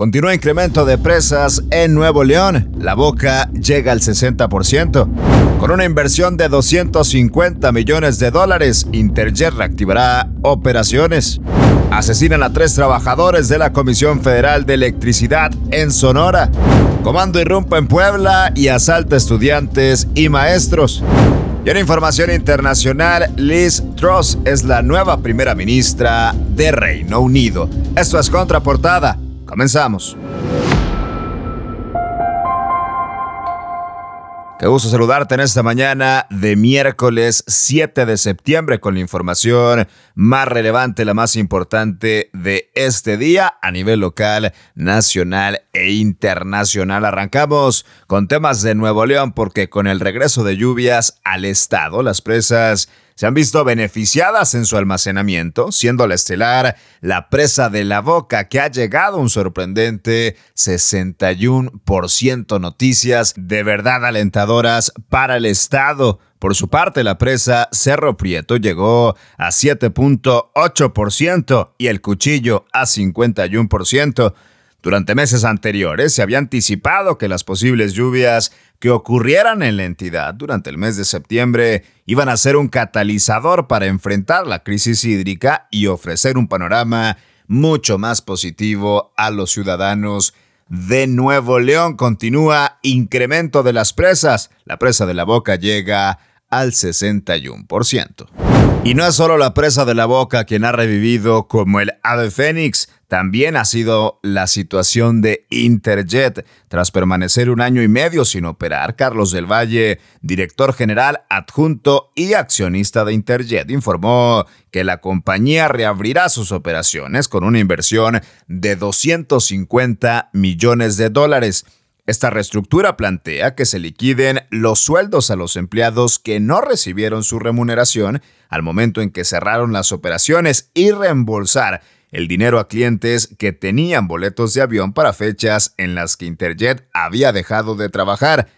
Continúa incremento de presas en Nuevo León. La boca llega al 60%. Con una inversión de 250 millones de dólares, Interjet reactivará operaciones. Asesinan a tres trabajadores de la Comisión Federal de Electricidad en Sonora. Comando irrumpe en Puebla y asalta estudiantes y maestros. Y en información internacional, Liz Truss es la nueva primera ministra de Reino Unido. Esto es Contraportada. Comenzamos. Qué gusto saludarte en esta mañana de miércoles 7 de septiembre con la información más relevante, la más importante de este día a nivel local, nacional e internacional. Arrancamos con temas de Nuevo León porque con el regreso de lluvias al estado, las presas se han visto beneficiadas en su almacenamiento, siendo la estelar la presa de la boca que ha llegado un sorprendente 61% noticias de verdad alentadoras para el Estado. Por su parte, la presa Cerro Prieto llegó a 7.8% y el cuchillo a 51%. Durante meses anteriores se había anticipado que las posibles lluvias que ocurrieran en la entidad durante el mes de septiembre iban a ser un catalizador para enfrentar la crisis hídrica y ofrecer un panorama mucho más positivo a los ciudadanos de Nuevo León. Continúa incremento de las presas. La presa de la Boca llega al 61%. Y no es solo la presa de la Boca quien ha revivido como el ave fénix, también ha sido la situación de Interjet. Tras permanecer un año y medio sin operar, Carlos del Valle, director general adjunto y accionista de Interjet, informó que la compañía reabrirá sus operaciones con una inversión de 250 millones de dólares. Esta reestructura plantea que se liquiden los sueldos a los empleados que no recibieron su remuneración al momento en que cerraron las operaciones y reembolsar el dinero a clientes que tenían boletos de avión para fechas en las que Interjet había dejado de trabajar.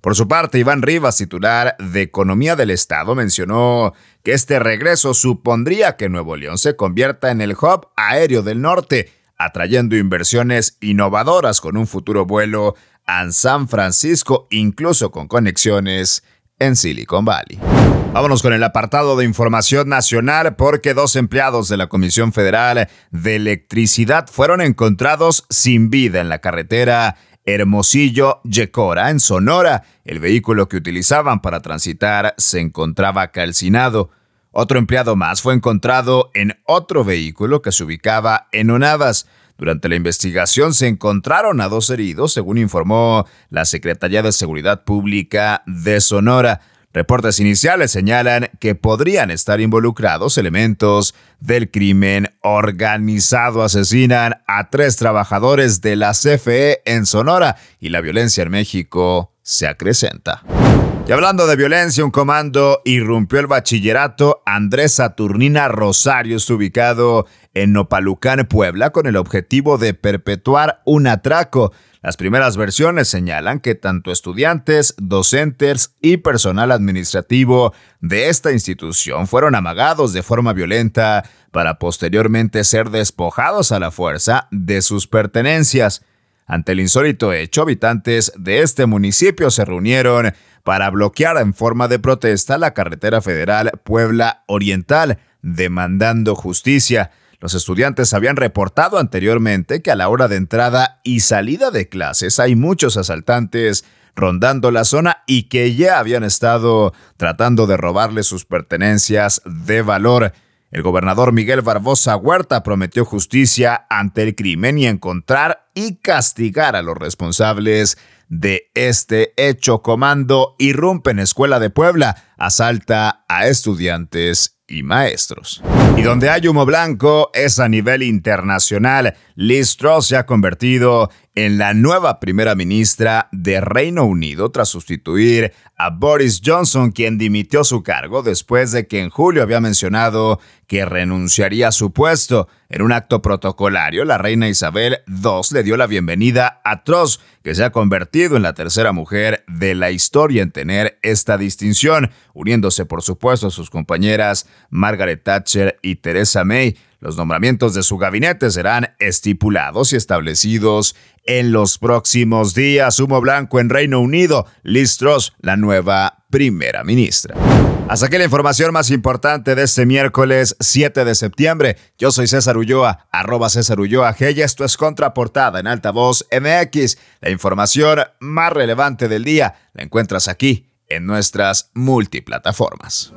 Por su parte, Iván Rivas, titular de Economía del Estado, mencionó que este regreso supondría que Nuevo León se convierta en el hub aéreo del norte, atrayendo inversiones innovadoras con un futuro vuelo a San Francisco, incluso con conexiones en Silicon Valley. Vámonos con el apartado de información nacional porque dos empleados de la Comisión Federal de Electricidad fueron encontrados sin vida en la carretera Hermosillo-Yecora, en Sonora. El vehículo que utilizaban para transitar se encontraba calcinado. Otro empleado más fue encontrado en otro vehículo que se ubicaba en Onavas. Durante la investigación se encontraron a dos heridos, según informó la Secretaría de Seguridad Pública de Sonora. Reportes iniciales señalan que podrían estar involucrados elementos del crimen organizado. Asesinan a tres trabajadores de la CFE en Sonora y la violencia en México se acrecenta. Y hablando de violencia, un comando irrumpió el bachillerato Andrés Saturnina Rosario, ubicado en Nopalucán, Puebla, con el objetivo de perpetuar un atraco. Las primeras versiones señalan que tanto estudiantes, docentes y personal administrativo de esta institución fueron amagados de forma violenta para posteriormente ser despojados a la fuerza de sus pertenencias. Ante el insólito hecho, habitantes de este municipio se reunieron para bloquear en forma de protesta la carretera federal Puebla Oriental, demandando justicia. Los estudiantes habían reportado anteriormente que a la hora de entrada y salida de clases hay muchos asaltantes rondando la zona y que ya habían estado tratando de robarle sus pertenencias de valor. El gobernador Miguel Barbosa Huerta prometió justicia ante el crimen y encontrar y castigar a los responsables de este hecho. Comando irrumpe en Escuela de Puebla, asalta a estudiantes y maestros. Y donde hay humo blanco es a nivel internacional. Liz Truss se ha convertido en la nueva primera ministra de Reino Unido tras sustituir a Boris Johnson, quien dimitió su cargo después de que en julio había mencionado que renunciaría a su puesto. En un acto protocolario, la reina Isabel II le dio la bienvenida a Truss, que se ha convertido en la tercera mujer de la historia en tener esta distinción, uniéndose por supuesto a sus compañeras Margaret Thatcher y Theresa May. Los nombramientos de su gabinete serán estipulados y establecidos en los próximos días. Humo blanco en Reino Unido. Liz Truss, la nueva primera ministra. Hasta aquí la información más importante de este miércoles 7 de septiembre. Yo soy César Ulloa, arroba César Ulloa G y esto es Contraportada en Altavoz MX. La información más relevante del día la encuentras aquí en nuestras multiplataformas.